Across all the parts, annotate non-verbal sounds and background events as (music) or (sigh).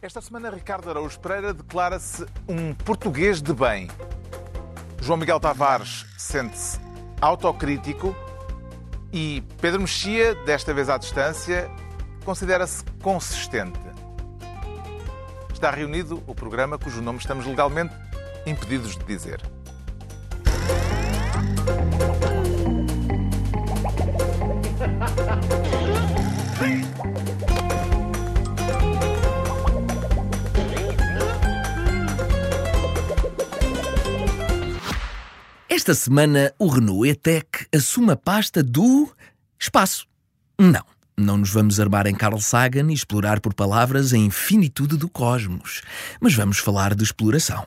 Esta semana, Ricardo Araújo Pereira declara-se um português de bem. João Miguel Tavares sente-se autocrítico e Pedro Mexia, desta vez à distância, considera-se consistente. Está reunido o programa cujo nome estamos legalmente impedidos de dizer. Esta semana, o Renault E-Tech assume a pasta do espaço. Não, não nos vamos armar em Carl Sagan e explorar por palavras a infinitude do cosmos, mas vamos falar de exploração.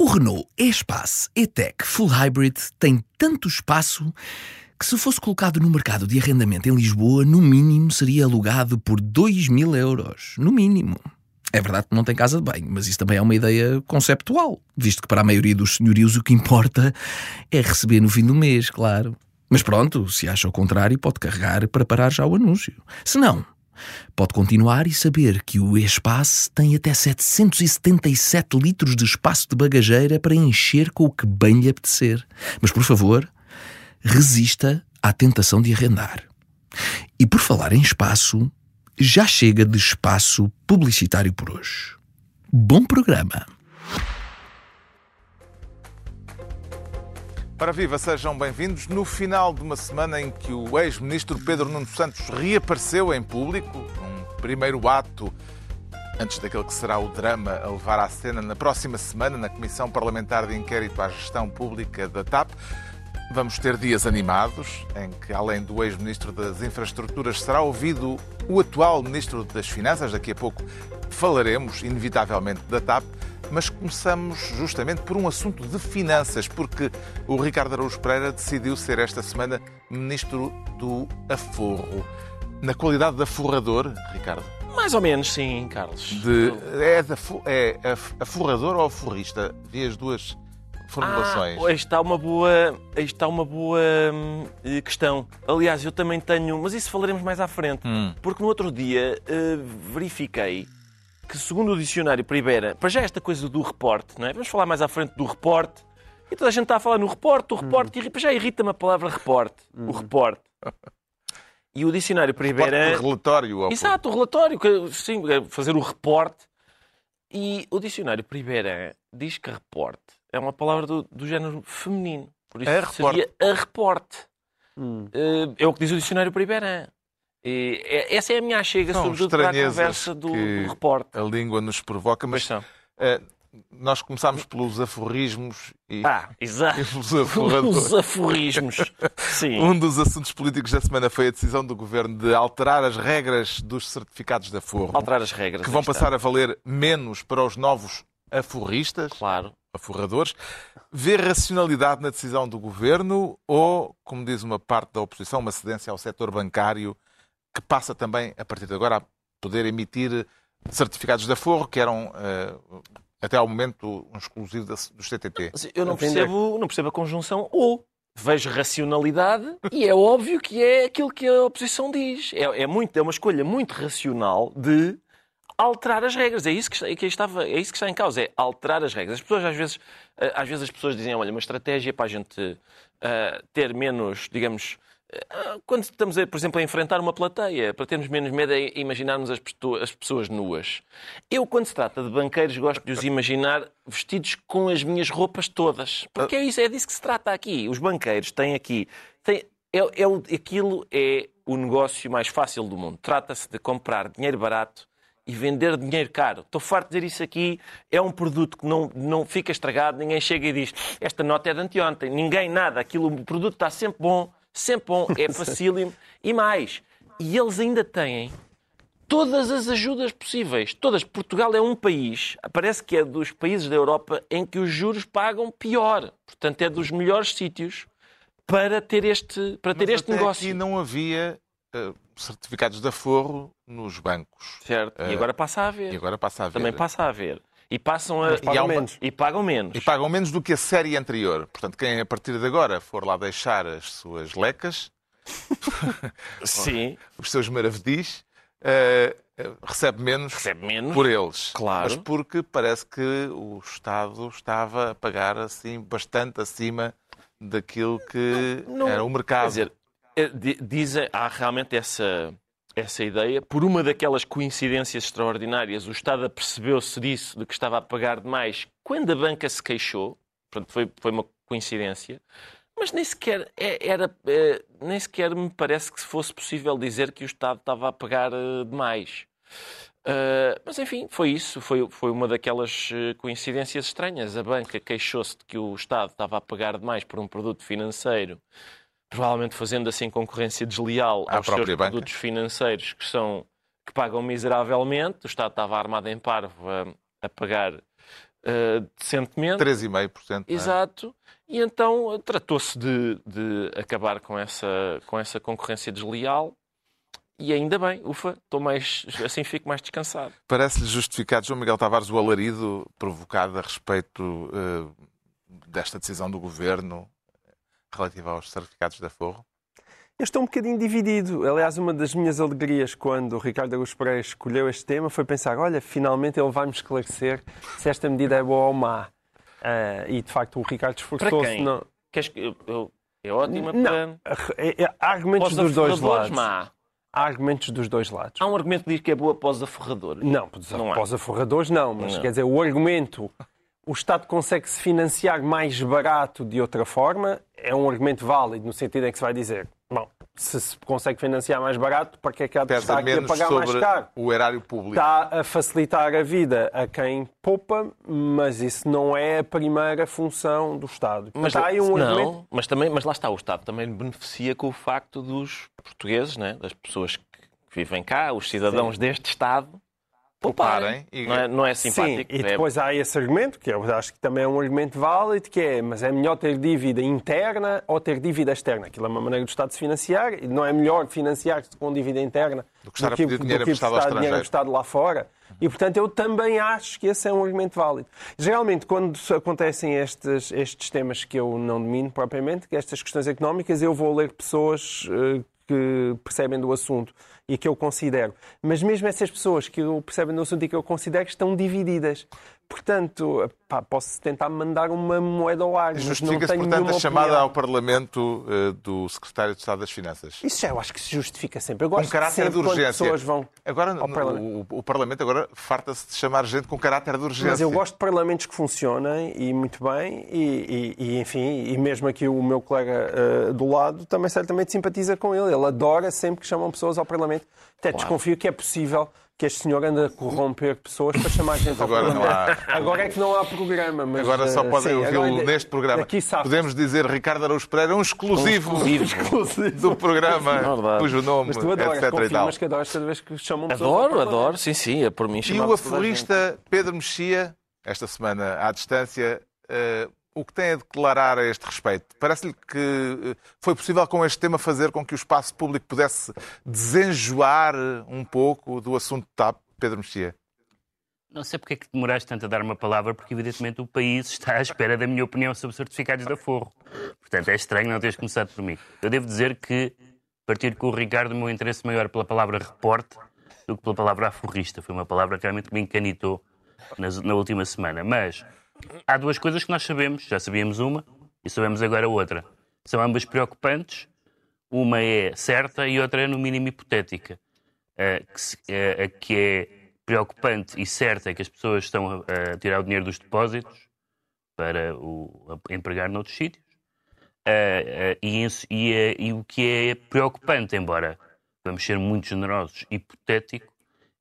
O Renault E-Space E-Tech Full Hybrid tem tanto espaço que, se fosse colocado no mercado de arrendamento em Lisboa, no mínimo seria alugado por 2 mil euros. No mínimo. É verdade que não tem casa de banho, mas isso também é uma ideia conceptual, visto que para a maioria dos senhorios o que importa é receber no fim do mês, claro. Mas pronto, se acha o contrário, pode carregar para parar já o anúncio. Se não, pode continuar e saber que o espaço tem até 777 litros de espaço de bagageira para encher com o que bem lhe apetecer. Mas por favor, resista à tentação de arrendar. E por falar em espaço, já chega de espaço publicitário por hoje. Bom programa! Para viva, sejam bem-vindos. No final de uma semana em que o ex-ministro Pedro Nuno Santos reapareceu em público, um primeiro ato antes daquele que será o drama a levar à cena na próxima semana na Comissão Parlamentar de Inquérito à Gestão Pública da TAP, Vamos ter dias animados, em que, além do ex-ministro das Infraestruturas, será ouvido o atual ministro das Finanças. Daqui a pouco falaremos, inevitavelmente, da TAP. Mas começamos justamente por um assunto de finanças, porque o Ricardo Araújo Pereira decidiu ser esta semana ministro do Aforro. Na qualidade de aforrador, Ricardo? Mais ou menos, sim, Carlos. De, é, de, é aforrador ou aforrista? Vi as duas formulações. Ah, está uma boa, está uma boa hum, eh, questão. Aliás, eu também tenho, mas isso falaremos mais à frente, hum. porque no outro dia uh, verifiquei que segundo o dicionário Primeira, para já esta coisa do reporte, não é? Vamos falar mais à frente do reporte. E toda a gente está a falar no reporte, o reporte, hum. e já irrita-me a palavra reporte, hum. o reporte. E o dicionário Primeira... relatório. Ou Exato, o relatório, sim, é fazer o reporte. E o dicionário Primeira diz que reporte é uma palavra do, do género feminino. Por isso a seria reporte. a reporte. Hum. Uh, é o que diz o dicionário Priberan. E é, essa é a minha chega, são sobretudo para a conversa do, do reporte. A língua nos provoca, mas uh, nós começámos pelos aforrismos e, ah, exato. e (laughs) pelos aforradores. Os aforrismos. Sim. Um dos assuntos políticos da semana foi a decisão do governo de alterar as regras dos certificados de aforro. Alterar as regras. Que vão passar a valer menos para os novos aforristas. Claro aforradores. Vê racionalidade na decisão do governo ou, como diz uma parte da oposição, uma cedência ao setor bancário que passa também, a partir de agora, a poder emitir certificados de aforro que eram uh, até ao momento um exclusivo dos CTT? Eu não percebo, não percebo a conjunção ou. Vejo racionalidade e é óbvio que é aquilo que a oposição diz. É, é, muito, é uma escolha muito racional de alterar as regras. É isso que, que estava, é isso que está em causa, é alterar as regras. As pessoas às vezes, eh, às vezes as pessoas dizem, olha, uma estratégia para a gente uh, ter menos, digamos, uh, quando estamos, por exemplo, a enfrentar uma plateia, para termos menos medo é imaginarmos as, as pessoas nuas. Eu, quando se trata de banqueiros, gosto de os imaginar vestidos com as minhas roupas todas. Porque é isso, é disso que se trata aqui. Os banqueiros têm aqui... Têm, é, é, aquilo é o negócio mais fácil do mundo. Trata-se de comprar dinheiro barato e vender dinheiro caro. Estou farto de dizer isso aqui. É um produto que não, não fica estragado, ninguém chega e diz esta nota é de anteontem. Ninguém, nada. Aquilo, o produto está sempre bom, sempre bom, é (laughs) facílimo. e mais, e eles ainda têm todas as ajudas possíveis. Todas. Portugal é um país, parece que é dos países da Europa em que os juros pagam pior. Portanto, é dos melhores sítios para ter este, para ter Mas este negócio. Aqui não havia uh, certificados de aforro nos bancos. Certo. E agora passa a haver. E agora passa a haver. Também passa a haver. E passam a... pagam e, menos. e pagam menos. E pagam menos do que a série anterior. Portanto, quem a partir de agora for lá deixar as suas lecas, (laughs) Sim. os seus maravedis, uh, eh, recebe menos, Recebe menos. por eles. Claro. Mas porque parece que o Estado estava a pagar assim bastante acima daquilo que Não- era o Quer mercado. dizer, é, di- dizem, há realmente essa, essa ideia. Por uma daquelas coincidências extraordinárias, o Estado apercebeu-se disso, de que estava a pagar demais, quando a banca se queixou. Portanto, foi, foi uma coincidência. Mas nem sequer, é- era, é, nem sequer me parece que fosse possível dizer que o Estado estava a pagar eh, demais. Uh, mas enfim, foi isso. Foi, foi uma daquelas eh, coincidências estranhas. A banca queixou-se de que o Estado estava a pagar demais por um produto financeiro, provavelmente fazendo assim concorrência desleal À aos seus banca. produtos financeiros que, são, que pagam miseravelmente. O Estado estava armado em parvo a, a pagar uh, decentemente. 3,5%. não é? Exato. E então tratou-se de, de acabar com essa, com essa concorrência desleal. E ainda bem, ufa, estou mais, assim fico mais descansado. Parece-lhe justificado, João Miguel Tavares, o alarido provocado a respeito eh, desta decisão do Governo relativa aos certificados de aforro? Eu estou um bocadinho dividido. Aliás, uma das minhas alegrias quando o Ricardo Augusto Pereira escolheu este tema foi pensar, olha, finalmente ele vai-me esclarecer se esta medida é boa ou má. Ah, e, de facto, o Ricardo Para esforçou-se... quem? Não, Queres que eu, eu- é ótima não. para... É- é- há argumentos dos dois lados. má. Há argumentos dos dois lados. Há um argumento que diz que é boa para os aforradores. Não, para os aforradores não, mas Não. quer dizer, o argumento o Estado consegue se financiar mais barato de outra forma é um argumento válido, no sentido em que se vai dizer, bom, se se consegue financiar mais barato, para que é que há de estar aqui a pagar mais caro? o erário público. Está a facilitar a vida a quem poupa, mas isso não é a primeira função do Estado. Mas, Está aí um argumento não, mas, também, mas lá está, o Estado também beneficia com o facto dos portugueses, né, das pessoas que vivem cá, os cidadãos deste Estado, pouparem. Pouparem e- Não é, não é simpático. Sim, e é- depois há esse argumento, que eu acho que também é um argumento válido, que é, mas é melhor ter dívida interna ou ter dívida externa? Aquilo é uma maneira do Estado se financiar, e não é melhor financiar-se com dívida interna Do que estar a pedir dinheiro do que emprestado ao dinheiro emprestado lá fora. E, portanto, eu também acho que esse é um argumento válido. Geralmente, quando acontecem estes, estes temas que eu não domino propriamente, que estas questões económicas, eu vou ler pessoas eh, que percebem do assunto e que eu considero. Mas mesmo essas pessoas que percebem do assunto e que eu considero estão divididas. Portanto, pá, posso tentar mandar uma moeda ao ar, Justifica-se, portanto, a chamada opinião. ao Parlamento eh, do Secretário de Estado das Finanças. Isso já eu acho que se justifica sempre. Eu gosto Com caráter de urgência. pessoas vão Agora, ao Parlamento. o, o Parlamento agora farta-se de chamar gente com caráter de urgência. Mas eu gosto de parlamentos que funcionem e muito bem, e, e- e, enfim, e mesmo aqui o meu colega eh, do lado também certamente simpatiza com ele. Ele adora sempre que chamam pessoas ao Parlamento. Até desconfio que é possível que este senhor ande a corromper pessoas para chamar gente ao Agora não Parlamento. há- Agora é que não há programa. Mas, Agora só eh, podem ouvi-lo neste programa. Aqui sabe. Podemos dizer Ricardo Araújo Pereira, um exclusivo, (laughs) do programa, Verdade. cujo nome, Mas tu adoras, etc. e tal. confirmas que adoras cada vez que chamam Adoro, adoro, sim, sim, é por mim E o toda a aforrista Pedro Mexia, esta semana à distância, eh, o que tem a declarar a este respeito? Parece-lhe que eh, foi possível com este tema fazer com que o espaço público pudesse desenjoar um pouco do assunto TAP, Pedro Mexia? Não sei porque é que demoraste tanto a dar uma palavra, porque evidentemente o país está à espera da minha opinião sobre certificados de aforro. Portanto, é estranho não teres começado por mim. Eu devo dizer que, a partir com o Ricardo, o meu interesse maior pela palavra reporte do que pela palavra aforrista. Foi uma palavra que realmente me encanitou nas- na última semana. Mas há duas coisas que nós sabemos. Já sabíamos uma e sabemos agora outra. São ambas preocupantes. Uma é certa e outra é, no mínimo, hipotética. Eh, que, a que é preocupante e certa é que as pessoas estão a, a tirar o dinheiro dos depósitos para o, empregar noutros sítios. Eh, e, e e o que é preocupante, embora vamos ser muito generosos, hipotético,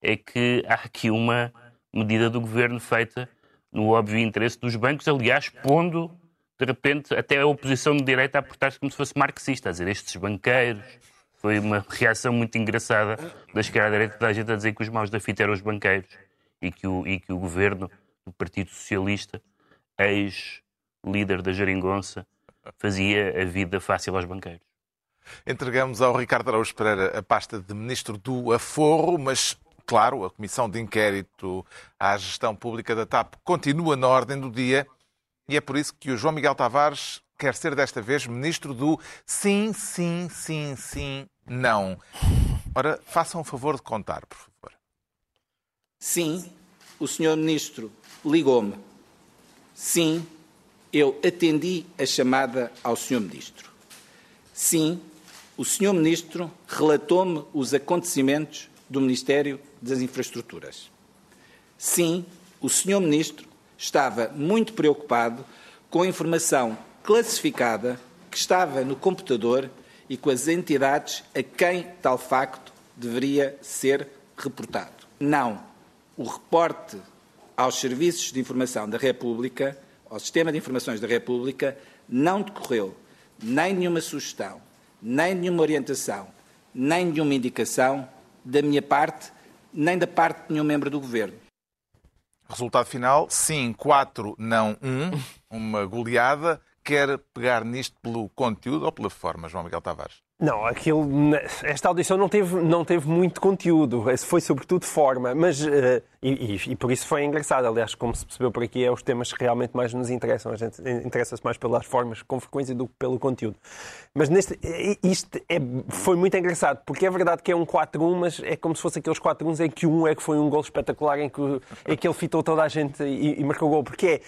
é que há aqui uma medida do governo feita no óbvio interesse dos bancos, aliás, pondo, de repente, até a oposição de direita a portar-se como se fosse marxista, a dizer estes banqueiros. Foi uma reação muito engraçada da esquerda-direita da gente a dizer que os maus da fita eram os banqueiros e que o, e que o governo do Partido Socialista, ex-líder da Jeringonça, fazia a vida fácil aos banqueiros. Entregamos ao Ricardo Araújo Pereira a pasta de Ministro do Aforro, mas, claro, a Comissão de Inquérito à Gestão Pública da TAP continua na ordem do dia e é por isso que o João Miguel Tavares quer ser desta vez Ministro do Sim, Sim, Sim, Sim, Não. Ora, façam o favor de contar, por favor. Sim, o Sr. Ministro ligou-me. Sim, eu atendi a chamada ao Sr. Ministro. Sim, o Sr. Ministro relatou-me os acontecimentos do Ministério das Infraestruturas. Sim, o Sr. Ministro estava muito preocupado com a informação classificada que estava no computador e com as entidades a quem tal facto deveria ser reportado. Não, o reporte aos serviços de informação da República, ao sistema de informações da República, não decorreu nem nenhuma sugestão, nem nenhuma orientação, nem nenhuma indicação da minha parte, nem da parte de nenhum membro do Governo. Resultado final, sim, 4, não 1. (laughs) Uma goleada. Quer pegar nisto pelo conteúdo ou pela forma, João Miguel Tavares? Não, aquilo, esta audição não teve, não teve muito conteúdo, foi sobretudo forma, mas uh, e, e, por isso foi engraçado. Aliás, como se percebeu por aqui, é os temas que realmente mais nos interessam. A gente interessa-se mais pelas formas com frequência do que pelo conteúdo. Mas neste, isto é, foi muito engraçado, porque é verdade que é um 4-1, mas é como se fosse aqueles 4-1 em que um é que foi um gol espetacular, em que, em que ele fitou toda a gente e, e marcou o gol, porque é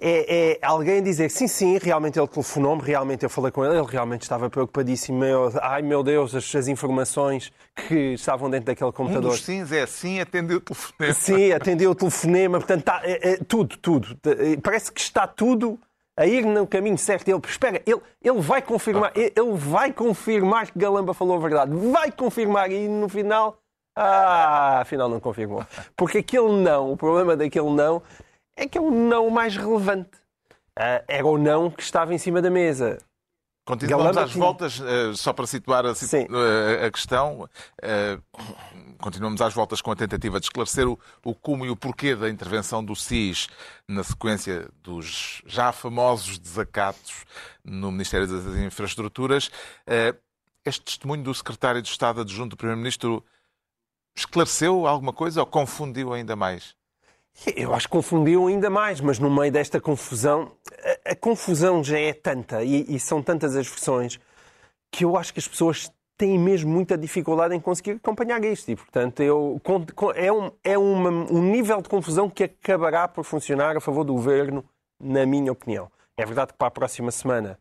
é, é, alguém dizer sim, sim, realmente ele telefonou-me, realmente eu falei com ele, ele realmente estava preocupadíssimo. Eu, ai meu Deus, as, as, informações que estavam dentro daquele computador. Um dos sims é sim, atendeu o telefonema. Sim, atendeu o telefonema, portanto, tá, é, é, tudo, tudo. Parece que está tudo a ir no caminho certo. Ele, espera, ele, ele vai confirmar, ele, ele vai confirmar que Galamba falou a verdade, vai confirmar e no final. Ah, afinal não confirmou. Porque aquele não, o problema daquele não é que é o não mais relevante. Uh, era o não que estava em cima da mesa. Continuamos Galamba às voltas, uh, só para situar a, uh, a questão, continuamos às voltas com a tentativa de esclarecer o, o como e o porquê da intervenção do SIS na sequência dos já famosos desacatos no Ministério das Infraestruturas. Este testemunho do secretário de Estado adjunto do Primeiro-Ministro esclareceu alguma coisa ou confundiu ainda mais? Eu acho que confundiu ainda mais, mas no meio desta confusão, a, a confusão já é tanta e, e, são tantas as versões que eu acho que as pessoas têm mesmo muita dificuldade em conseguir acompanhar isto. E, portanto, eu, é, um, é uma, um nível de confusão que acabará por funcionar a favor do governo, na minha opinião. É verdade que para a próxima semana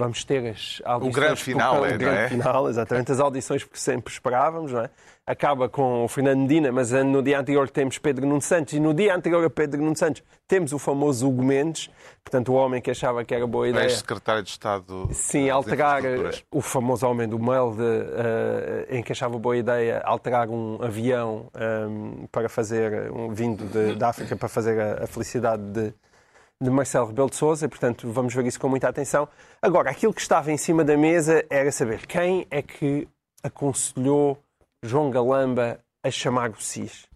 vamos ter as audições. O grande final, é, o grande é? final, exatamente, as audições que sempre esperávamos, não é? Acaba com o Fernando Medina, mas no dia anterior temos Pedro Nuno Santos e no dia anterior a Pedro Nuno Santos temos o famoso Hugo Mendes, portanto o homem que achava que era boa ideia. Ex-secretário de Estado. Sim, alterar o famoso homem do mail de, uh, em que achava boa ideia alterar um avião um, para fazer, um, vindo de, da África para fazer a, a felicidade de de Marcelo Rebelo de Sousa, e, portanto vamos ver isso com muita atenção. Agora, aquilo que estava em cima da mesa era saber quem é que aconselhou João Galamba a chamar o SIS.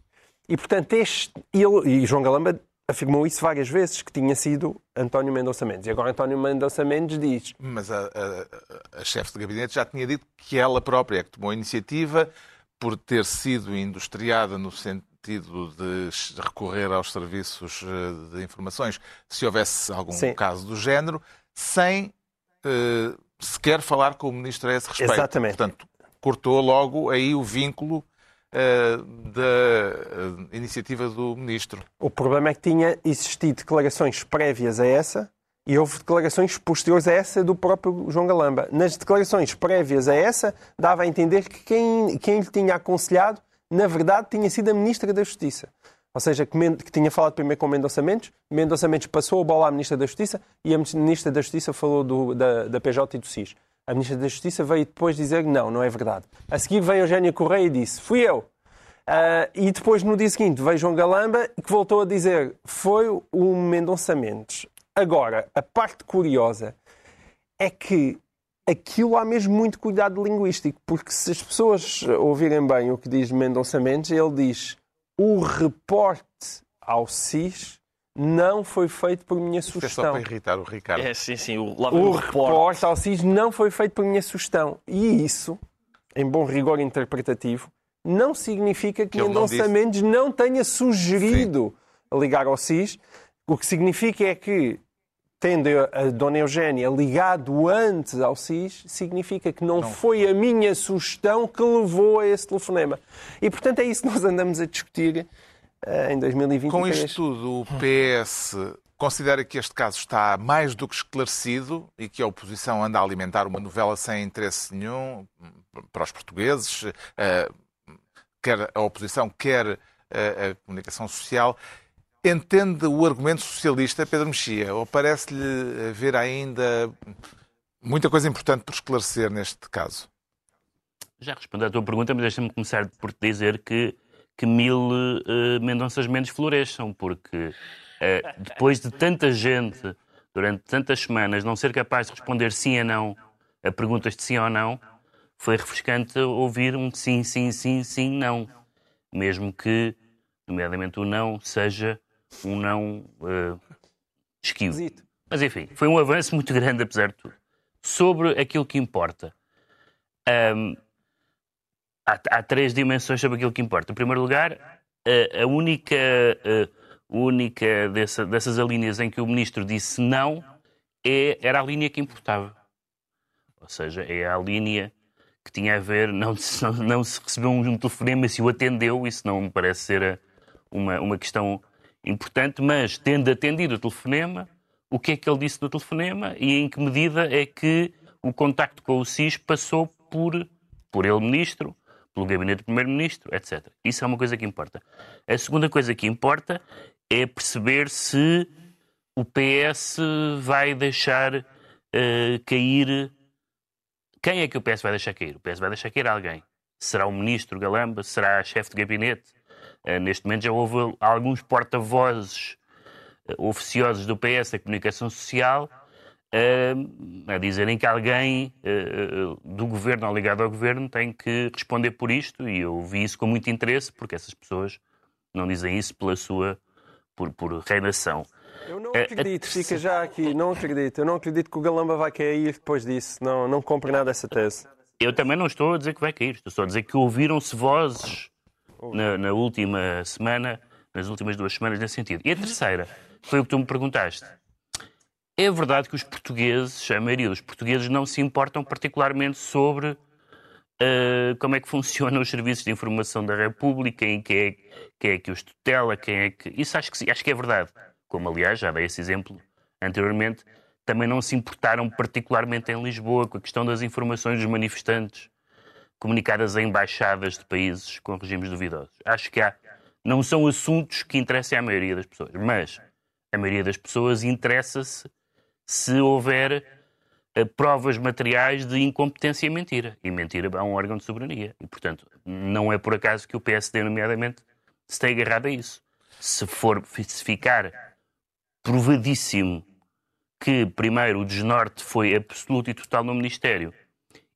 E, portanto, este, ele, e João Galamba afirmou isso várias vezes, que tinha sido António Mendonça Mendes. E agora António Mendonça Mendes diz... Mas a, a, a chefe de gabinete já tinha dito que ela própria é que tomou a iniciativa por ter sido industriada no sentido de recorrer aos serviços eh, de informações se houvesse algum Sim. caso do género, sem uh, sequer falar com o ministro a esse respeito. Exatamente. Portanto, cortou logo aí o vínculo uh, da uh, iniciativa do ministro. O problema é que tinha existido declarações prévias a essa e houve declarações posteriores a essa do próprio João Galamba. Nas declarações prévias a essa, dava a entender que quem, quem lhe tinha aconselhado na verdade, tinha sido a Ministra da Justiça. Ou seja, que, tinha falado primeiro com Mendonça Mendes, Mendonça Mendes passou a bola à Ministra da Justiça e a Ministra da Justiça falou do, da, da PJ e do SIS. A Ministra da Justiça veio depois dizer que não, não é verdade. A seguir veio Eugénia Correia e disse, fui eu. Uh, e depois, no dia seguinte, veio João Galamba, que voltou a dizer, foi o Mendonça Mendes. Agora, a parte curiosa é que aquilo há mesmo muito cuidado linguístico, porque se as pessoas ouvirem bem o que diz Mendonça Mendes, ele diz o reporte ao SIS não foi feito por minha sugestão. É só para irritar o Ricardo. É, sim, sim. O, o reporte ao SIS não foi feito por minha sugestão. E isso, em bom rigor interpretativo, não significa que, que Mendonça Mendes não tenha sugerido sim. ligar ao SIS. O que significa é que tendo a Dona Eugénia ligado antes ao SIS, significa que não, não, foi a minha sugestão que levou a esse telefonema. E, portanto, é isso que nós andamos a discutir eh, em 2023. Com isto tudo, o PS considera que este caso está mais do que esclarecido e que a oposição anda a alimentar uma novela sem interesse nenhum para os portugueses, eh, quer a oposição, quer eh, a comunicação social. Entende o argumento socialista, Pedro Mexia, ou parece-lhe haver ainda muita coisa importante por esclarecer neste caso? Já respondi à tua pergunta, mas deixa-me começar por te dizer que, que mil uh, Mendonças Mendes floresçam, porque uh, depois de tanta gente, durante tantas semanas, não ser capaz de responder sim ou não a perguntas de sim ou não, foi refrescante ouvir um sim, sim, sim, sim, não. Mesmo que, nomeadamente, o não seja um não uh, esquivo. Mas enfim, foi um avanço muito grande, apesar de tudo. Sobre aquilo que importa. Um, há, há, três dimensões sobre aquilo que importa. Em primeiro lugar, a, a única, a única dessa, dessas alíneas em que o ministro disse não é, era a linha que importava. Ou seja, é a linha que tinha a ver, não, não, não se recebeu um telefonema, se o atendeu, isso não me parece ser uma, uma questão importante, mas tendo atendido o telefonema, o que é que ele disse no telefonema e em que medida é que o contacto com o SIS passou por, por ele, ministro, pelo gabinete do primeiro-ministro, etc. Isso é uma coisa que importa. A segunda coisa que importa é perceber se o PS vai deixar uh, cair. Quem é que o PS vai deixar cair? O PS vai deixar cair alguém. Será o ministro Galamba? Será a chefe de gabinete? Uh, neste momento já houve alguns porta-vozes uh, oficiosos do PS da comunicação social uh, a dizerem que alguém do governo ou ligado ao governo tem que responder por isto e eu vi isso com muito interesse porque essas pessoas não dizem isso pela sua por, por reinação. Eu não acredito, fica já aqui, não acredito. Eu não acredito que o Galamba vai cair depois disso. Não, não compro nada essa tese. Eu também não estou a dizer que vai cair, estou só a dizer que ouviram-se vozes na, na, última semana, nas últimas duas semanas, nesse sentido. E a terceira foi o que tu me perguntaste. É verdade que os portugueses, a maioria dos portugueses, não se importam particularmente sobre uh, como é que funcionam os serviços de informação da República, em quem é, quem é que os tutela, quem é que. Isso acho que, acho que é verdade. Como, aliás, já dei esse exemplo anteriormente, também não se importaram particularmente em Lisboa com a questão das informações dos manifestantes comunicadas a embaixadas de países com regimes duvidosos. Acho que há, não são assuntos que interessem à maioria das pessoas, mas a maioria das pessoas interessa-se se houver uh, provas materiais de incompetência e mentira. E mentira é um órgão de soberania. E, portanto, não é por acaso que o PSD, nomeadamente, se tem agarrado a isso. Se for se ficar provadíssimo que, primeiro, o desnorte foi absoluto e total no Ministério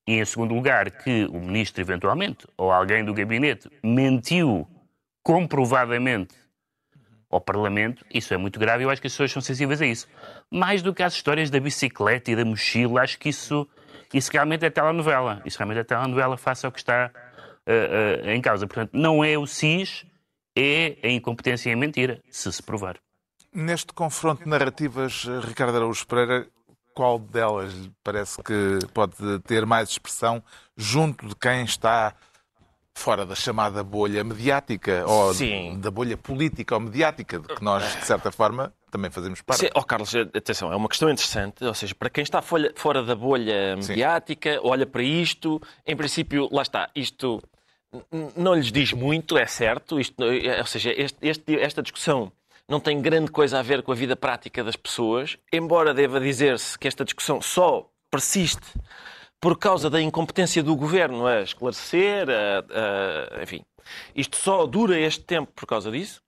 e, em segundo lugar, que o ministro, eventualmente, ou alguém do gabinete, mentiu comprovadamente ao Parlamento, isso é muito grave e eu acho que as pessoas são sensíveis a isso. Mais do que as histórias da bicicleta e da mochila, acho que isso, isso realmente é telenovela. Isso realmente é telenovela face ao que está uh, uh, em causa. Portanto, não é o SIS, é a incompetência e a mentira, se se provar. Neste confronto de narrativas, Ricardo Araújo Pereira, qual delas parece que pode ter mais expressão junto de quem está fora da chamada bolha mediática ou Sim. da bolha política ou mediática, de que nós, de certa forma, também fazemos parte. Sim. Oh, Carlos, atenção, é uma questão interessante, ou seja, para quem está fora da bolha mediática, Sim. olha para isto, em princípio, lá está, isto não lhes diz muito, é certo, isto, ou seja, este, este, esta discussão não tem grande coisa a ver com a vida prática das pessoas, embora deva dizer-se que esta discussão só persiste por causa da incompetência do governo a esclarecer, a, a, enfim. Isto só dura este tempo por causa disso.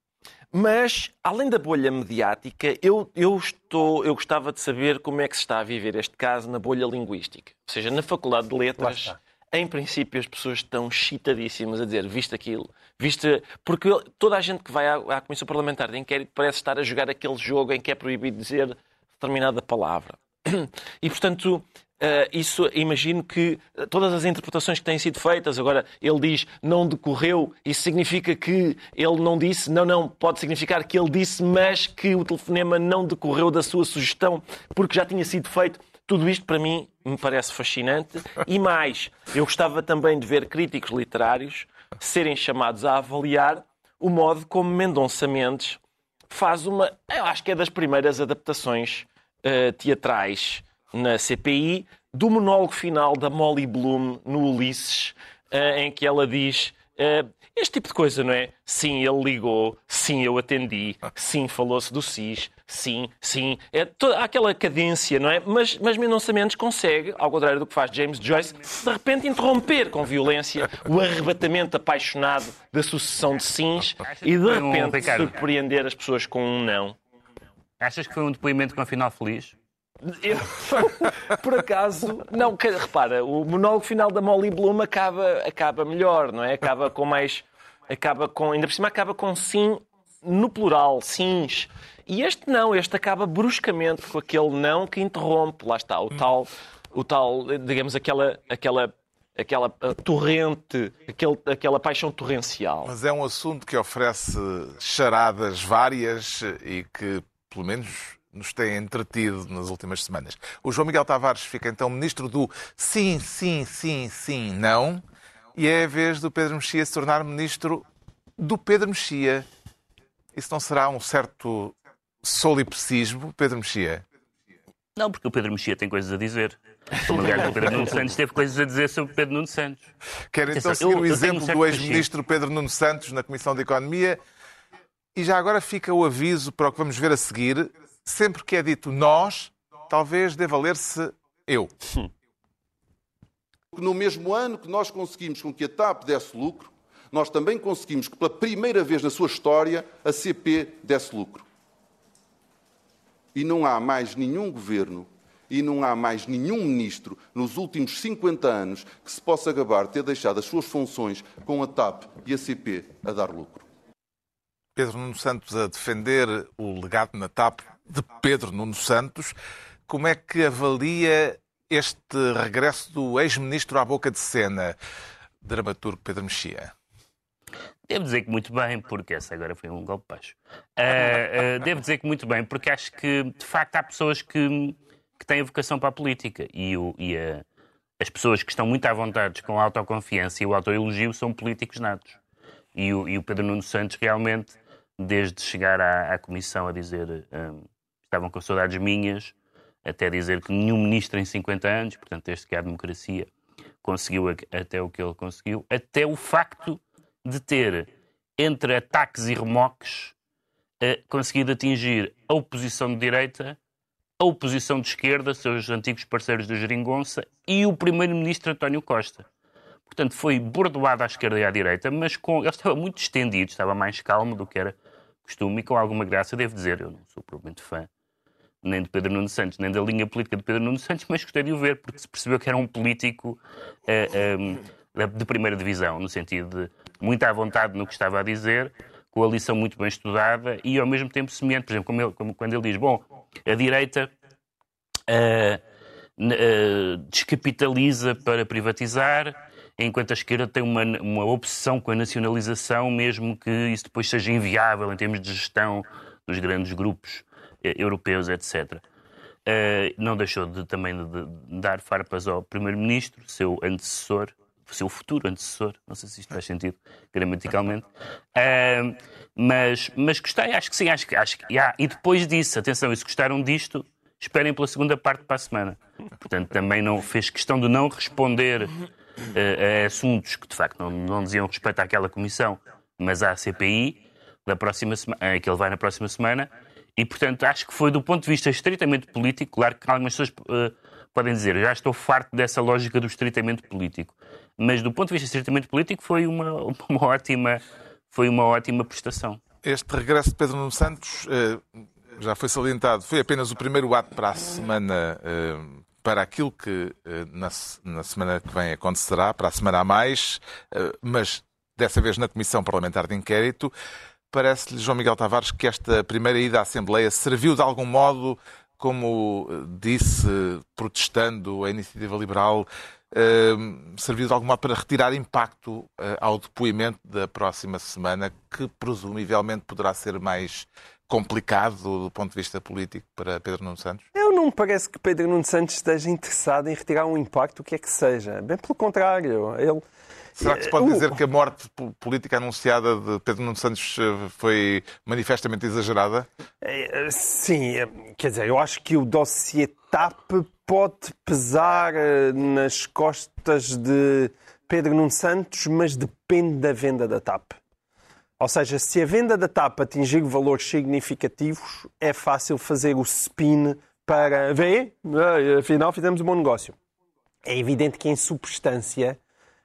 Mas, além da bolha mediática, eu, eu, estou, eu gostava de saber como é que se está a viver este caso na bolha linguística. Ou seja, na Faculdade de Letras, em princípio, as pessoas estão chitadíssimas a dizer, viste aquilo, viste... Porque toda a gente que vai à, à Comissão Parlamentar de Inquérito parece estar a jogar aquele jogo em que é proibido dizer determinada palavra. E, portanto, Uh, isso imagino que todas as interpretações que têm sido feitas, agora ele diz não decorreu, isso significa que ele não disse, não, não, pode significar que ele disse, mas que o telefonema não decorreu da sua sugestão porque já tinha sido feito. Tudo isto para mim me parece fascinante e mais, eu gostava também de ver críticos literários serem chamados a avaliar o modo como Mendonça Mendes faz uma, eu acho que é das primeiras adaptações uh, teatrais na CPI do monólogo final da Molly Bloom no Ulisses, uh, em que ela diz uh, este tipo de coisa, não é? Sim, ele ligou, sim, eu atendi, sim, falou-se do SIS, sim, sim. É toda aquela cadência, não é? Mas, mas Mendonça Mendes consegue, ao contrário do que faz James Joyce, de repente interromper com violência o arrebatamento apaixonado da sucessão de sims e de repente surpreender as pessoas com um não. Achas que foi um depoimento com um final feliz? Eu, (laughs) por acaso, não, repara, o monólogo final da Molly Bloom acaba, acaba melhor, não é? Acaba com mais. Acaba com. Ainda por cima acaba com sim no plural, sims. E este não, este acaba bruscamente com aquele não que interrompe. Lá está, o tal, o tal digamos, aquela, aquela, aquela torrente, aquele, aquela paixão torrencial. Mas é um assunto que oferece charadas várias e que, pelo menos, nos tem entretido nas últimas semanas. O João Miguel Tavares fica então ministro do sim, sim, sim, sim, não, e é a vez do Pedro Mexia se tornar ministro do Pedro Mexia. Isso não será um certo solipsismo, Pedro Mexia? Não, porque o Pedro Mexia tem coisas a dizer. Aliás, o Pedro Nuno Santos teve coisas a dizer sobre o Pedro Nuno Santos. Quero então seguir o exemplo do ex-ministro Pedro Nuno Santos na Comissão de Economia. E já agora fica o aviso para o que vamos ver a seguir sempre que é dito nós, talvez deva ler-se eu. No mesmo ano que nós conseguimos com que a TAP desse lucro, nós também conseguimos que, pela primeira vez na sua história, a CP desse lucro. E não há mais nenhum governo e não há mais nenhum ministro nos últimos 50 anos que se possa gabar de ter deixado as suas funções com a TAP e a CP a dar lucro. Pedro Nuno Santos a defender o legado na TAP de Pedro Nuno Santos. Como é que avalia este regresso do ex-ministro à boca de cena, dramaturgo Pedro Mexia? Devo dizer que muito bem, porque essa agora foi um golpe baixo. Uh, uh, devo dizer que muito bem, porque acho que, de facto, há pessoas que, que têm vocação para a política e, o, e a, as pessoas que estão muito à vontade com a autoconfiança e o autoelogio são políticos natos. E o, e o Pedro Nuno Santos realmente, desde chegar à, à Comissão a dizer um, estavam com saudades minhas, até dizer que nenhum ministro em 50 anos, portanto, desde que há democracia, conseguiu até o que ele conseguiu, até o facto de ter, entre ataques e remoques, eh, conseguido atingir a oposição de direita, a oposição de esquerda, seus antigos parceiros da Geringonça, e o primeiro-ministro António Costa. Portanto, foi bordoado à esquerda e à direita, mas com... ele estava muito estendido, estava mais calmo do que era costume e com alguma graça, devo dizer, eu não sou provavelmente fã nem de Pedro Nuno Santos, nem da linha política de Pedro Nuno Santos, mas gostei de o ver, porque se percebeu que era um político uh, um, de primeira divisão, no sentido de muito à vontade no que estava a dizer, com a lição muito bem estudada e ao mesmo tempo semelhante, por exemplo, como, ele, como quando ele diz, bom, a direita uh, uh, descapitaliza para privatizar, enquanto a esquerda tem uma, uma obsessão com a nacionalização, mesmo que isso depois seja inviável em termos de gestão dos grandes grupos eh, europeus, etc. Uh, não deixou de, também de, de dar farpas ao primeiro-ministro, seu antecessor, seu futuro antecessor, não sei se isto faz sentido gramaticalmente, uh, mas, mas gostei, acho que sim, acho que, acho que yeah. e depois disso, atenção, e se gostaram disto, esperem pela segunda parte para a semana. Portanto, também não fez questão de não responder uh, a assuntos que de facto não, não diziam respeito àquela comissão, mas à CPI da próxima semana, que ele vai na próxima semana, e, portanto, acho que foi do ponto de vista estritamente político, claro que algumas pessoas uh, podem dizer, já estou farto dessa lógica do estritamente político, mas do ponto de vista estritamente político foi uma, (laughs) uma ótima, foi uma ótima prestação. Este regresso de Pedro Nuno Santos, uh, já foi salientado, foi apenas o primeiro ato para a semana, uh, para aquilo que na, na semana que vem acontecerá, para a semana a mais, mas dessa vez na Comissão Parlamentar de Inquérito. Parece-lhe, João Miguel Tavares, que esta primeira ida à Assembleia serviu de algum modo, como disse, protestando a iniciativa liberal, eh, serviu de algum modo para retirar impacto eh, ao depoimento da próxima semana, que presumivelmente poderá ser mais complicado do ponto de vista político para Pedro Nuno Santos? Eu não me parece que Pedro Nuno Santos esteja interessado em retirar um impacto, o que é que seja. Bem pelo contrário, ele Será que se pode dizer que a morte po- política anunciada de Pedro Nuno Santos eh, foi manifestamente exagerada? Sim, quer dizer, eu acho que o dossiê TAP pode pesar eh, nas costas de Pedro Nuno Santos, mas depende da venda da TAP. Ou seja, se a venda da TAP atingir valores significativos, é fácil fazer o spin para. Vê, Ah, afinal fizemos um bom negócio. É evidente que, em substância,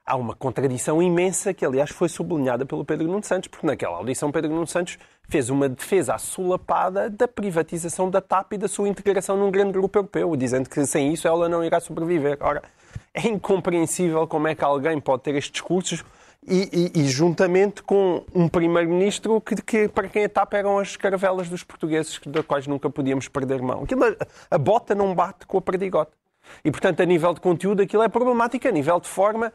há uma contradição imensa que, aliás, foi sublinhada pelo Pedro Nuno Santos, porque naquela audição Pedro Nuno Santos fez uma defesa assolapada da privatização da TAP e da sua integração num grande grupo europeu, dizendo que sem isso ela não irá sobreviver. Ora, é incompreensível como é que alguém pode ter estes discursos e, e- e juntamente com um primeiro-ministro que, que, para quem a TAP eram as caravelas dos portugueses, da quais nunca podíamos perder mão. Aquilo, a, a bota não bate com a perdigota. E, portanto, a nível de conteúdo, aquilo é problemático. A nível de forma,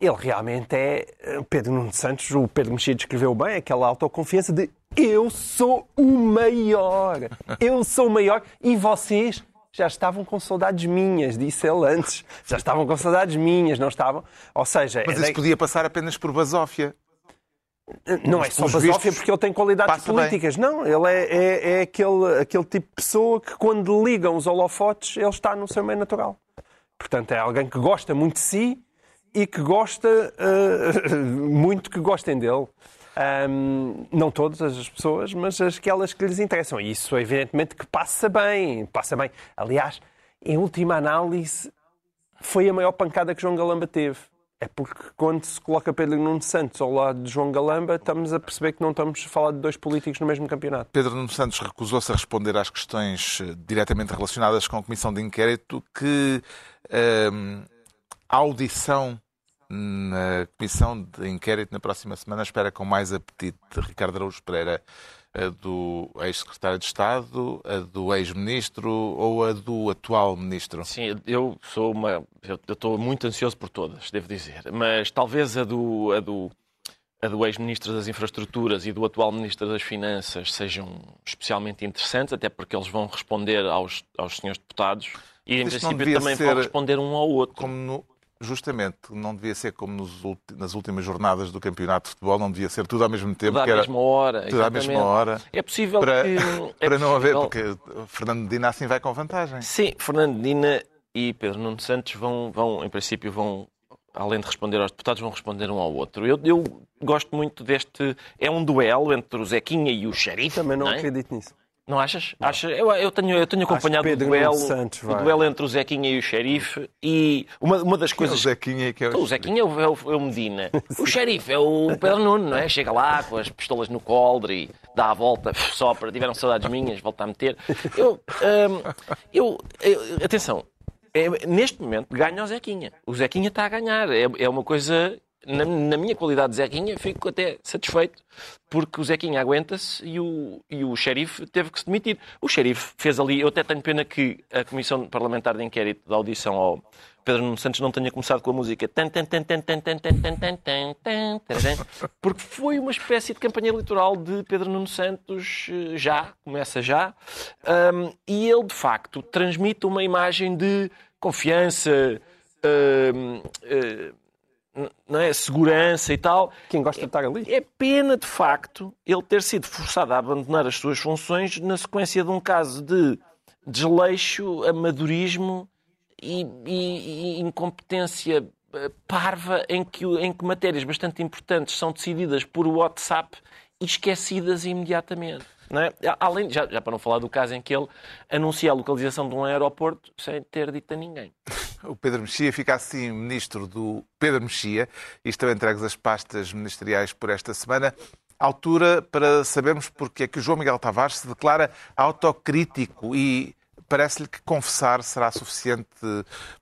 ele realmente é. eh, Pedro Nuno Santos, o Pedro Mexia descreveu bem aquela autoconfiança de eu sou o maior, eu sou o maior e vocês já estavam com saudades minhas, disse ele antes. Já estavam com saudades minhas, não estavam? Ou seja, Mas é isso podia passar apenas por basófia. não é só basófia porque ele tem qualidades políticas. Não, ele é, é- é aquele, aquele tipo de pessoa que quando ligam os holofotes, ele está no seu meio natural. Portanto, é alguém que gosta muito de si e que gosta eh, (laughs) muito que gostem dele. Ahm, não todas as pessoas, mas aquelas que lhes interessam. E isso, evidentemente, que passa bem. Passa bem. Aliás, em última análise, foi a maior pancada que João Galamba teve. É porque quando se coloca Pedro Nuno Santos ao lado de João Galamba, estamos a perceber que não estamos a falar de dois políticos no mesmo campeonato. Pedro Nuno Santos recusou-se a responder às questões eh, diretamente relacionadas com a Comissão de Inquérito que ehm, a audição na Comissão de Inquérito na próxima semana espera com mais apetite Ricardo Araújo Pereira, a do ex-secretário de Estado, a do ex-ministro ou a do atual ministro? Sim, eu sou uma. Eu estou muito ansioso por todas, devo dizer. Mas talvez a do, a do, a do ex-ministro das Infraestruturas e do atual ministro das Finanças sejam especialmente interessantes, até porque eles vão responder aos, aos senhores deputados e, em isto princípio, também vão responder um ao outro. Como no- justamente, não devia ser como nos ulti- nas últimas jornadas do campeonato de futebol, não devia ser tudo ao mesmo tempo. Tudo à era mesma hora. tudo à mesma exatamente. hora. É possível para, que. (laughs) é para não haver, possível- porque Fernando Medina assim vai com vantagem. Sim, Fernando Dina e Pedro Nuno Santos vão, vão, em princípio, vão, além de responder aos deputados, vão responder um ao outro. Eu, eu gosto muito deste. É um duelo entre o Zequinha e o Xerife. Também não, não é? acredito nisso. Não achas? Acha- eu, eu tenho, eu tenho acompanhado o Pedro duelo, Santos o duelo entre o Zequinha e o Xerife e uma, uma das O coisas. Zequinha que é O Zequinha é o, é o- é o Medina. (laughs) O xerife é o Pedro Nuno, não é? Chega lá com as pistolas no coldre e dá a volta, sopra, tiveram saudades minhas, volta a meter. Eu, hum, eu, eu- atenção, é- neste momento ganha o Zequinha. O Zequinha está a ganhar. É, é uma coisa na, na, minha qualidade de Zequinha, fico até satisfeito, porque o Zequinha aguenta-se e o, e o xerife teve que se demitir. O xerife fez ali, eu até tenho pena que a Comissão Parlamentar de Inquérito da audição ao Pedro Nuno Santos não tenha começado com a música porque foi uma espécie de campanha eleitoral de Pedro Nuno Santos já, começa já, um, e ele de facto transmite uma imagem de confiança não é? segurança e tal. Quem gosta de estar ali? É pena, de facto, ele ter sido forçado a abandonar as suas funções na sequência de um caso de desleixo, amadorismo e, e- e incompetência eh, parva em que, em que matérias bastante importantes são decididas por WhatsApp e esquecidas imediatamente. Não é? Além, já, já para não falar do caso em que ele anuncia a localização de um aeroporto sem ter dito a ninguém. O Pedro Mexia fica assim ministro do Pedro Mexia e estão entregues as pastas ministeriais por esta semana. Altura para sabermos porque é que o João Miguel Tavares se declara autocrítico e parece-lhe que confessar será suficiente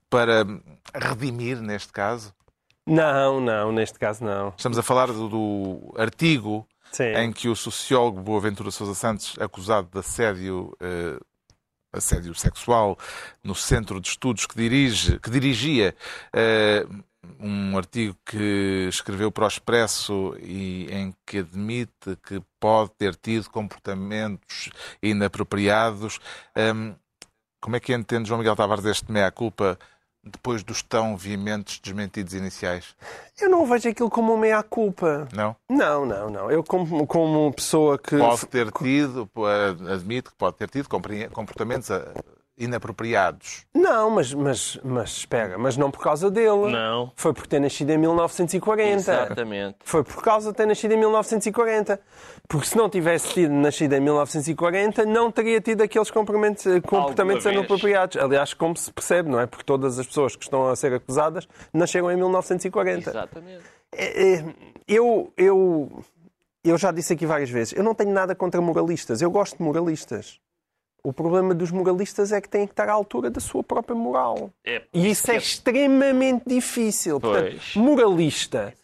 para redimir neste caso. Não, não, neste caso não. Estamos a falar do, do artigo Sim. em que o sociólogo Boaventura Sousa Santos, acusado de assédio, eh, assédio sexual no centro de estudos que, dirige, que dirigia, eh, um artigo que escreveu para o Expresso e em que admite que pode ter tido comportamentos inapropriados. Hum, como é que entende João Miguel Tavares este meia-culpa depois dos tão veementes desmentidos iniciais? Eu não vejo aquilo como uma meia-culpa. Não? Não, não, não. Eu, como, como pessoa que. Pode ter tido, admito que pode ter tido comportamentos ah, inapropriados. Não, mas, mas, mas espera, mas não por causa dele. Não. Foi por ter nascido em 1940. Exatamente. Foi por causa de ter nascido em 1940. Porque se não tivesse tido nascido em 1940, não teria tido aqueles comportamentos, comportamentos inapropriados. Aliás, como se percebe, não é? Porque todas as pessoas que estão a ser acusadas nasceram em 1940. Exatamente. É, é, eu, eu, eu já disse aqui várias vezes, eu não tenho nada contra moralistas. Eu gosto de moralistas. O problema dos moralistas é que têm que estar à altura da sua própria moral. É, e isso é, é extremamente difícil. Portanto, moralista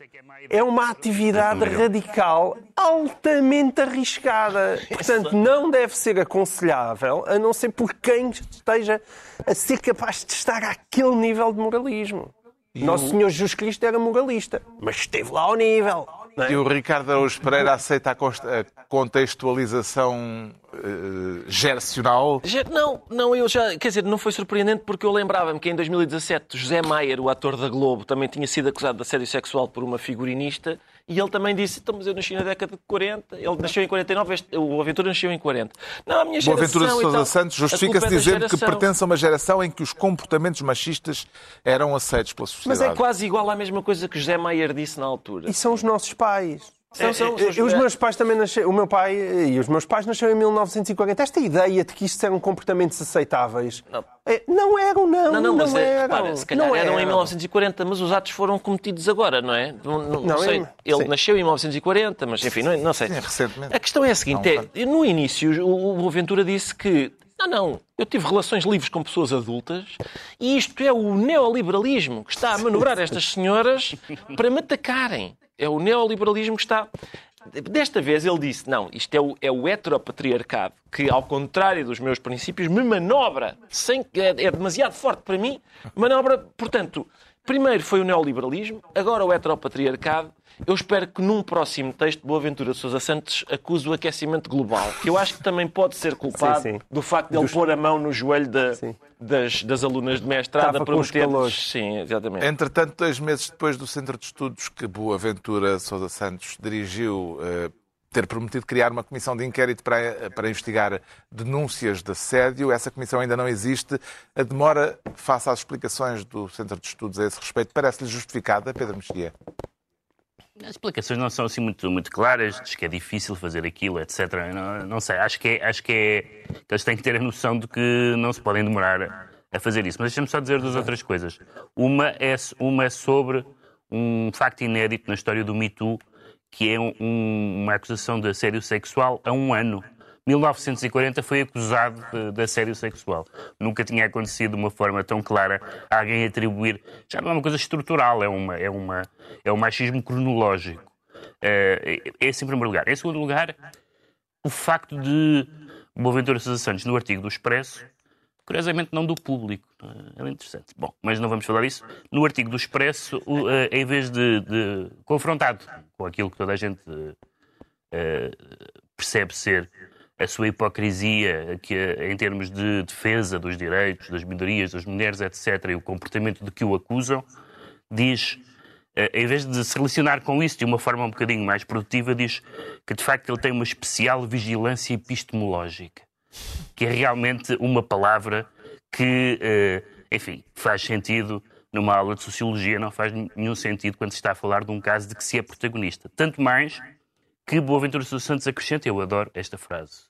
é uma atividade radical altamente arriscada. Portanto, não deve ser aconselhável, a não ser por quem esteja a ser capaz de estar àquele nível de moralismo. E Nosso o... Senhor Jesus Cristo era moralista, mas esteve lá ao nível. É? E o Ricardo Araújo Pereira aceita a contextualização uh, gercional? Não, não, eu já, quer dizer, não foi surpreendente porque eu lembrava-me que em 2017 José Maier, o ator da Globo, também tinha sido acusado de assédio sexual por uma figurinista e ele também disse, então, mas eu nasci na década de 40, ele nasceu em 49, este, o Aventura nasceu em 40. Não, a minha geração... O Aventura de Sousa Santos justifica-se é dizendo que pertence a uma geração em que os comportamentos machistas eram aceitos pela sociedade. Mas é quase igual à mesma coisa que José Maier disse na altura. E são os nossos pais. São, são, são, os meus pais também nasceram, o meu pai e os meus pais nasceram em 1940. Esta ideia de que isto eram comportamentos aceitáveis não, é, não eram, não. Não, não, mas não é, eram. Repara, se calhar não eram, em 1940, mas os atos foram cometidos agora, não é? Não, não, não sei. É, Ele sim. nasceu em 1940, mas enfim, não, não sei. Sim, recentemente. A questão é a seguinte: é, no início, o, o Ventura disse que não, não. Eu tive relações livres com pessoas adultas e isto é o neoliberalismo que está a manobrar estas senhoras para me atacarem. É o neoliberalismo que está. Desta vez ele disse: não, isto é o, é o heteropatriarcado, que, ao contrário dos meus princípios, me manobra, sem, é, é demasiado forte para mim, manobra. Portanto, primeiro foi o neoliberalismo, agora o heteropatriarcado, eu espero que num próximo texto, Boaventura Sousa Santos acuse o aquecimento global, que eu acho que também pode ser culpado sim, sim. do facto de ele Dos... pôr a mão no joelho da, das, das, alunas de mestrado a prometer Sim, exatamente. Entretanto, dois meses depois do Centro de Estudos que Boaventura Sousa Santos dirigiu, uh, ter prometido criar uma comissão de inquérito para, para investigar denúncias de assédio. Essa comissão ainda não existe. A demora, face às explicações do Centro de Estudos a esse respeito, parece-lhe justificada, Pedro Mexia? As explicações não são assim muito, muito claras, diz que é difícil fazer aquilo, etc. Não, não sei, acho que, é, acho que, é, que eles têm que ter a noção de que não se podem demorar a fazer isso. Mas deixa-me só dizer duas outras coisas. Uma é, uma é sobre um facto inédito na história do Me Too, que é um, uma acusação de assédio sexual a um ano 1940 foi acusado de, de assédio sexual. Nunca tinha acontecido de uma forma tão clara a alguém atribuir. Já não é uma coisa estrutural, é, uma, é, uma, é um machismo cronológico. Uh, esse em primeiro lugar. Em segundo lugar, o facto de Boaventura Sousa Santos, no artigo do Expresso, curiosamente não do público, é interessante. Bom, mas não vamos falar disso. No artigo do Expresso, uh, em vez de, de, confrontado com aquilo que toda a gente uh, percebe ser a sua hipocrisia que, em termos de defesa dos direitos das minorias, das mulheres, etc., e o comportamento de que o acusam, diz, em vez de se relacionar com isso de uma forma um bocadinho mais produtiva, diz que de facto ele tem uma especial vigilância epistemológica, que é realmente uma palavra que, eh, enfim, faz sentido numa aula de sociologia, não faz nenhum sentido quando se está a falar de um caso de que se é protagonista. Tanto mais que Boaventura dos Santos acrescenta, eu adoro esta frase,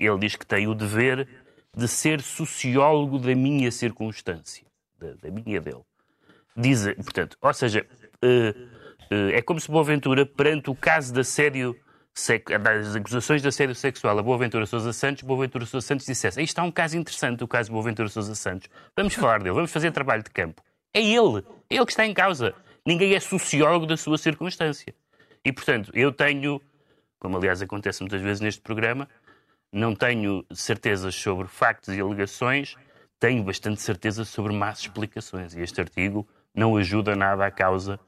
ele diz que tem o dever de ser sociólogo da minha circunstância, da, da minha dele. Diz, portanto, ou seja, uh, uh, é como se Boaventura, perante o caso de assédio, das acusações de assédio sexual a Boaventura Sousa Santos, Boaventura Sousa Santos dissesse: Isto é um caso interessante, o caso de Boaventura Sousa Santos. Vamos falar dele, vamos fazer trabalho de campo. É ele, é ele que está em causa. Ninguém é sociólogo da sua circunstância. E, portanto, eu tenho, como aliás acontece muitas vezes neste programa, não tenho certezas sobre factos e alegações, tenho bastante certeza sobre más explicações. E este artigo não ajuda nada à causa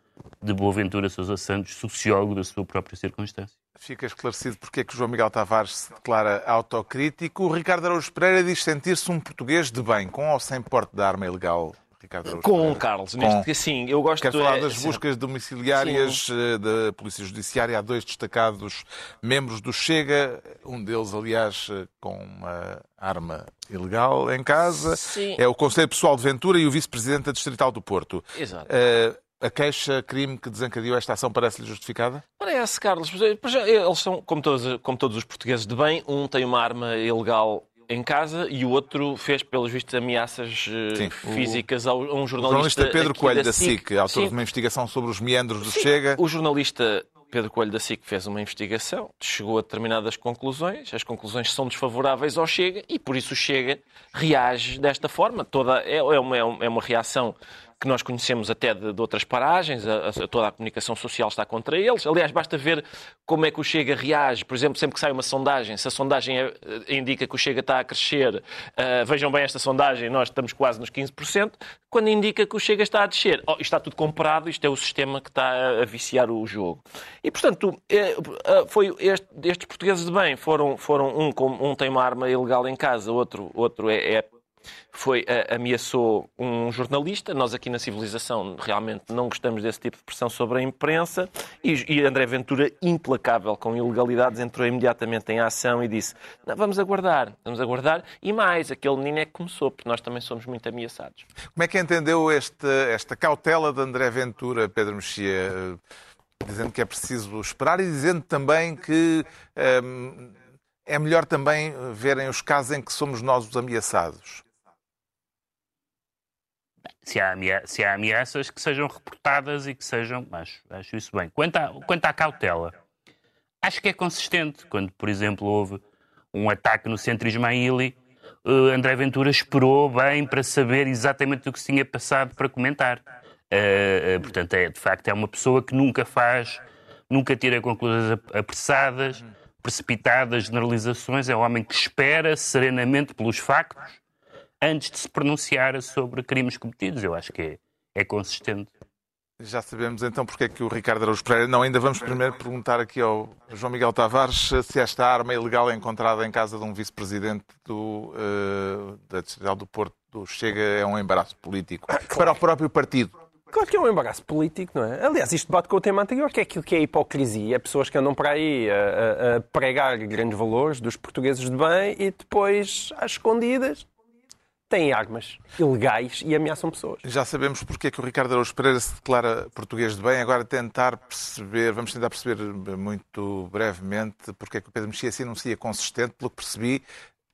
de Boaventura Sousa Santos, sociólogo da sua própria circunstância. Fica esclarecido porque é que João Miguel Tavares se declara autocrítico. O Ricardo Araújo Pereira diz sentir-se um português de bem, com ou sem porte de arma ilegal Ricardo Araújo Com Pereira. Carlos, neste que sim, eu gosto Quero falar é, das buscas domiciliárias eh, da Polícia Judiciária. Há dois destacados membros do Chega, um deles, aliás, eh, com uma arma ilegal em casa. Sim. É o Conselho Pessoal de Ventura e o Vice-Presidente da Distrital do Porto. Exato. Eh, a queixa-crime que desencadeou esta ação parece-lhe justificada? Parece, Carlos. Pois já, Eles são, como todos, como todos os portugueses de bem, um tem uma arma ilegal em casa e o outro fez, pelos vistos, ameaças eh, Sim, físicas a um O jornalista. jornalista Pedro Coelho da SIC, autor Sim, de uma investigação sobre os meandros do sim. Chega. O jornalista Pedro Coelho da SIC fez uma investigação, chegou a determinadas conclusões, as conclusões são desfavoráveis ao Chega e por isso o Chega reage desta forma. Toda, é, é uma, é uma reação que nós conhecemos até de, de outras paragens, a- a- toda a comunicação social está contra eles. Aliás, basta ver como é que o Chega reage. Por exemplo, sempre que sai uma sondagem, se a sondagem é- indica que o Chega está a crescer, ah, vejam bem esta sondagem, nós estamos quase nos 15%, quando indica que o Chega está a descer. Oh, isto está tudo comprado, isto é o sistema que está a- viciar o jogo. E, portanto, é, foi este- estes portugueses de bem foram, foram um, um tem uma arma ilegal em casa, outro, outro é- é foi, a- ameaçou um jornalista. Nós aqui na Civilização realmente não gostamos desse tipo de pressão sobre a imprensa. E, e André Ventura, implacável com ilegalidades, entrou imediatamente em ação e disse: "Não, vamos aguardar, vamos aguardar. E mais, aquele menino é que começou, porque nós também somos muito ameaçados. Como é que entendeu este- esta cautela de André Ventura, Pedro Mexia, dizendo que é preciso esperar e dizendo também que ehm, é melhor também verem os casos em que somos nós os ameaçados? Se há, se há ameaças que sejam reportadas e que sejam. Acho, acho isso bem. Quanto à, quanto à cautela, acho que é consistente. Quando, por exemplo, houve um ataque no centro Ismaili, eh, André Ventura esperou bem para saber exatamente o que se tinha passado para comentar. Eh, eh, portanto, é, de facto, é uma pessoa que nunca faz, nunca tira conclusões ap- apressadas, precipitadas, generalizações. É um homem que espera serenamente pelos factos antes de se pronunciar sobre crimes cometidos. Eu acho que é, é consistente. Já sabemos então porque é que o Ricardo Araújo Pereira. Não, ainda vamos primeiro perguntar aqui ao João Miguel Tavares se esta arma ilegal é encontrada em casa de um vice-presidente do, eh, da Distrital do Porto do Chega é um embaraço político para o próprio partido. Claro que é um embaraço político, não é? Aliás, isto bate com o tema anterior, que é aquilo que é a hipocrisia. É pessoas que andam para aí a, a- a pregar grandes valores dos portugueses de bem e depois, às escondidas, têm armas ilegais e ameaçam pessoas. Já sabemos porque é que o Ricardo Araújo Pereira se declara português de bem. Agora tentar perceber, vamos tentar perceber muito brevemente porque é que o Pedro Mexia se anuncia consistente, pelo que percebi,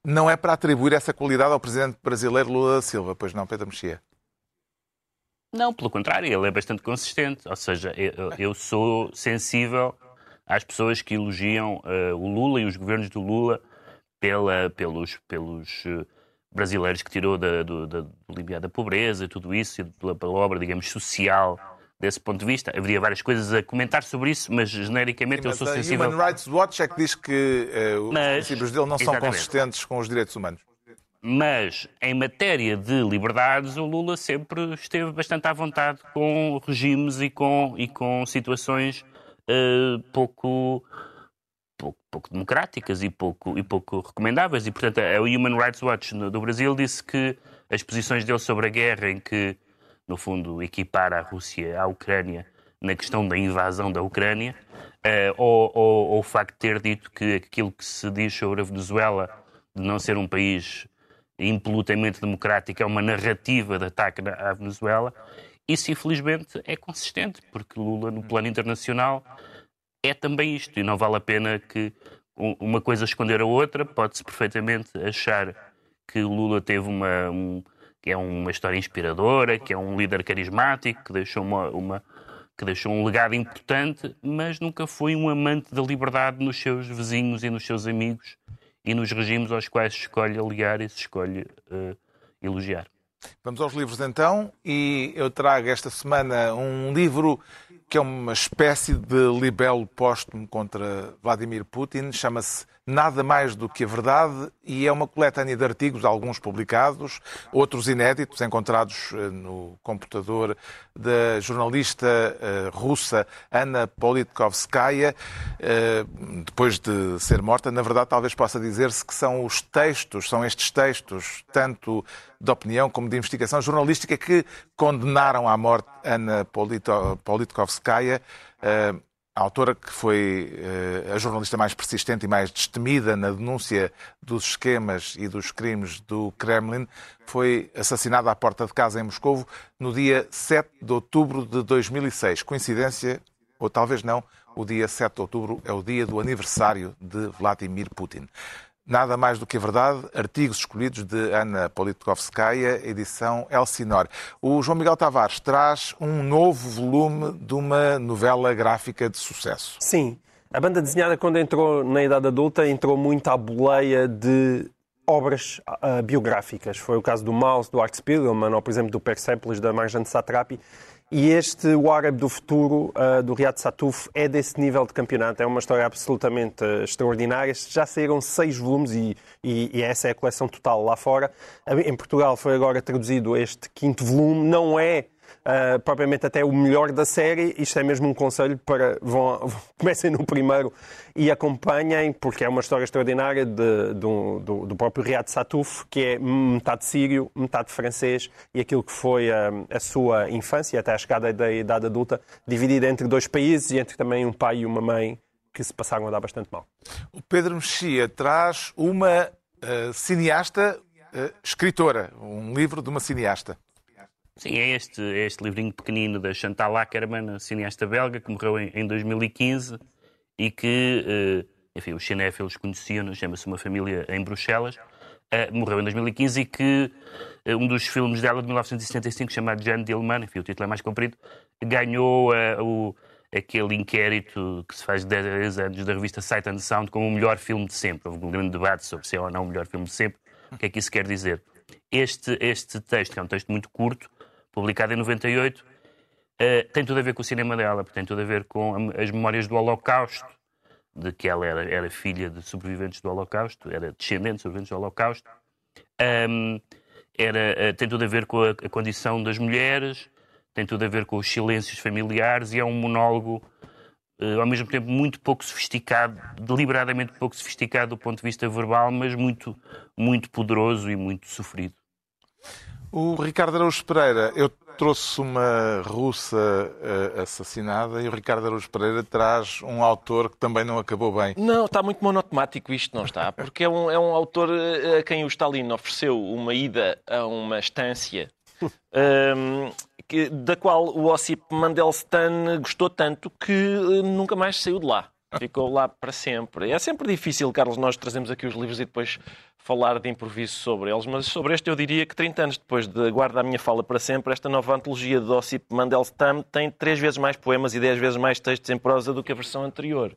não é para atribuir essa qualidade ao presidente brasileiro Lula da Silva, pois não, Pedro Mexia? Não, pelo contrário, ele é bastante consistente. Ou seja, eu, eu sou sensível às pessoas que elogiam eh, o Lula e os governos do Lula pela, pelos, pelos eh, brasileiros que tirou da, do, da, do da pobreza e tudo isso, e pela, pela obra, digamos, social desse ponto de vista. Haveria várias coisas a comentar sobre isso, mas genericamente eu Mas sou a sensível. Human Rights Watch é que diz que eh, os Mas- princípios dele não são exatamente. consistentes com os direitos humanos. Mas, em matéria de liberdades, o Lula sempre esteve bastante à vontade com regimes e com, e com situações eh, pouco, pouco, democráticas e pouco, e pouco recomendáveis. E, portanto, a Human Rights Watch do Brasil disse que as posições dele sobre a guerra, em que, no fundo, equipara a Rússia à Ucrânia na questão da invasão da Ucrânia, eh, ou, ou- ou o facto de ter dito que aquilo que se diz sobre a Venezuela de não ser um país impolutamente democrático é uma narrativa de ataque à Venezuela. Isso, infelizmente, é consistente, porque Lula, no plano internacional, é também isto. E não vale a pena que um- uma coisa esconder a outra. Pode-se perfeitamente achar que Lula teve uma, um- que é uma história inspiradora, que é um líder carismático, que deixou uma, uma- que deixou um legado importante, mas nunca foi um amante da liberdade nos seus vizinhos e nos seus amigos e nos regimes aos quais se escolhe aliar e se escolhe eh, elogiar. Vamos aos livros então, e eu trago esta semana um livro que é uma espécie de libelo póstumo contra Vladimir Putin, chama-se nada mais do que a verdade e é uma coletânea de artigos, alguns publicados, outros inéditos, encontrados eh, no computador da jornalista uh, russa Anna Politkovskaya, uh, depois de ser morta. Na verdade, talvez possa dizer-se que são os textos, são estes textos, tanto de opinião como de investigação jornalística, que condenaram à morte Anna Politkovskaya. A autora que foi uh, a jornalista mais persistente e mais destemida na denúncia dos esquemas e dos crimes do Kremlin, foi assassinada à porta de casa em Moscou no dia 7 de outubro de 2006. Coincidência, ou talvez não, o dia 7 de outubro é o dia do aniversário de Vladimir Putin. Nada mais do que a verdade, artigos escolhidos de Ana Politkovskaya, edição Elsinor. O João Miguel Tavares traz um novo volume de uma novela gráfica de sucesso. Sim. A banda desenhada, quando entrou na idade adulta, entrou muito à boleia de obras uh, biográficas. Foi o caso do Mouse, do Art Spiegelman, ou, por exemplo, do Persepolis, da Marjane Satrapi. E este O Árabe do Futuro, uh, do Riyad Satuf, é desse nível de campeonato. É uma história absolutamente uh, extraordinária. Já saíram seis volumes e, e, e, essa é a coleção total lá fora. Em Portugal foi agora traduzido este quinto volume. Não é uh, propriamente até o melhor da série. Isto é mesmo um conselho para vão, (laughs) comecem no primeiro e acompanhem, porque é uma história extraordinária de, de, do, do, próprio Riyad Satuf, que é metade sírio, metade francês, e aquilo que foi a, a sua infância até a chegada da idade adulta, dividida entre dois países e entre também um pai e uma mãe que se passaram a dar bastante mal. O Pedro Mexia traz uma uh, cineasta uh, escritora, um livro de uma cineasta. Sim, é este, é este livrinho pequenino da Chantal Ackerman, cineasta belga, que morreu em, em 2015 e que, eh, enfim, os cinéfilos conheciam, chama-se Uma Família em Bruxelas, eh, morreu em 2015 e que eh, um dos filmes dela de 1975, chamado Jeanne Dillman, enfim, o título é mais comprido, ganhou o, aquele inquérito que se faz de 10 anos da revista Sight and Sound como o melhor filme de sempre. Houve um grande debate sobre se é ou não o melhor filme de sempre. O que é que isso quer dizer? Este, este texto, que é um texto muito curto, publicada em 98, uh, eh, tem tudo a ver com o cinema dela, tem tudo a ver com as memórias do Holocausto, de que ela era, era filha de sobreviventes do Holocausto, era descendente de sobreviventes do Holocausto. Um, era, uh, tem tudo a ver com a, a, condição das mulheres, tem tudo a ver com os silêncios familiares e é um monólogo uh, ao mesmo tempo muito pouco sofisticado, deliberadamente pouco sofisticado do ponto de vista verbal, mas muito, muito poderoso e muito sofrido. O Ricardo Araújo Pereira, eu trouxe uma russa uh, assassinada e o Ricardo Araújo Pereira traz um autor que também não acabou bem. Não, está muito monotemático isto, não está? Porque é um, é um autor eh, a quem o Stalin ofereceu uma ida a uma estância um, ehm, que, da qual o Ossip Mandelstam gostou tanto que eh, nunca mais saiu de lá. Ficou lá para sempre. É sempre difícil, Carlos, nós trazemos aqui os livros e depois falar de improviso sobre eles, mas sobre este eu diria que 30 anos depois de Guarda a Minha Fala para Sempre, esta nova antologia de Ossip Mandelstam tem três vezes mais poemas e dez vezes mais textos em prosa do que a versão anterior.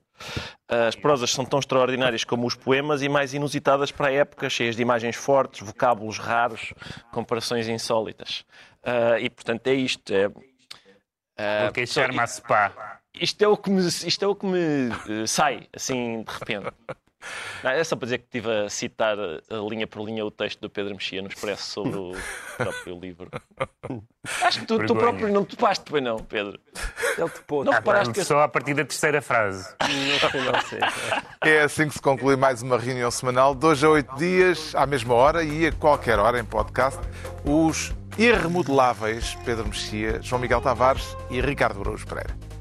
As prosas são tão extraordinárias como os poemas e mais inusitadas para a época, cheias de imagens fortes, vocábulos raros, comparações insólitas. Uh, e, portanto, é isto. É, uh, Vou queixar-me a spa. Isto é o que me, isto é o que me uh, sai, assim, de repente. Não, é só para dizer que estive a citar linha por linha o texto do Pedro Mexia no Expresso sobre o (laughs) próprio livro. (laughs) Acho que tu, tu próprio não topaste, pois não, Pedro? Ele topou. Não ah, reparaste que... Só a partir da terceira frase. Não, sei. É assim que se conclui mais uma reunião semanal, hoje a oito dias, à mesma hora e a qualquer hora em podcast, os irremodeláveis Pedro Mexia, João Miguel Tavares e Ricardo Araújo Pereira.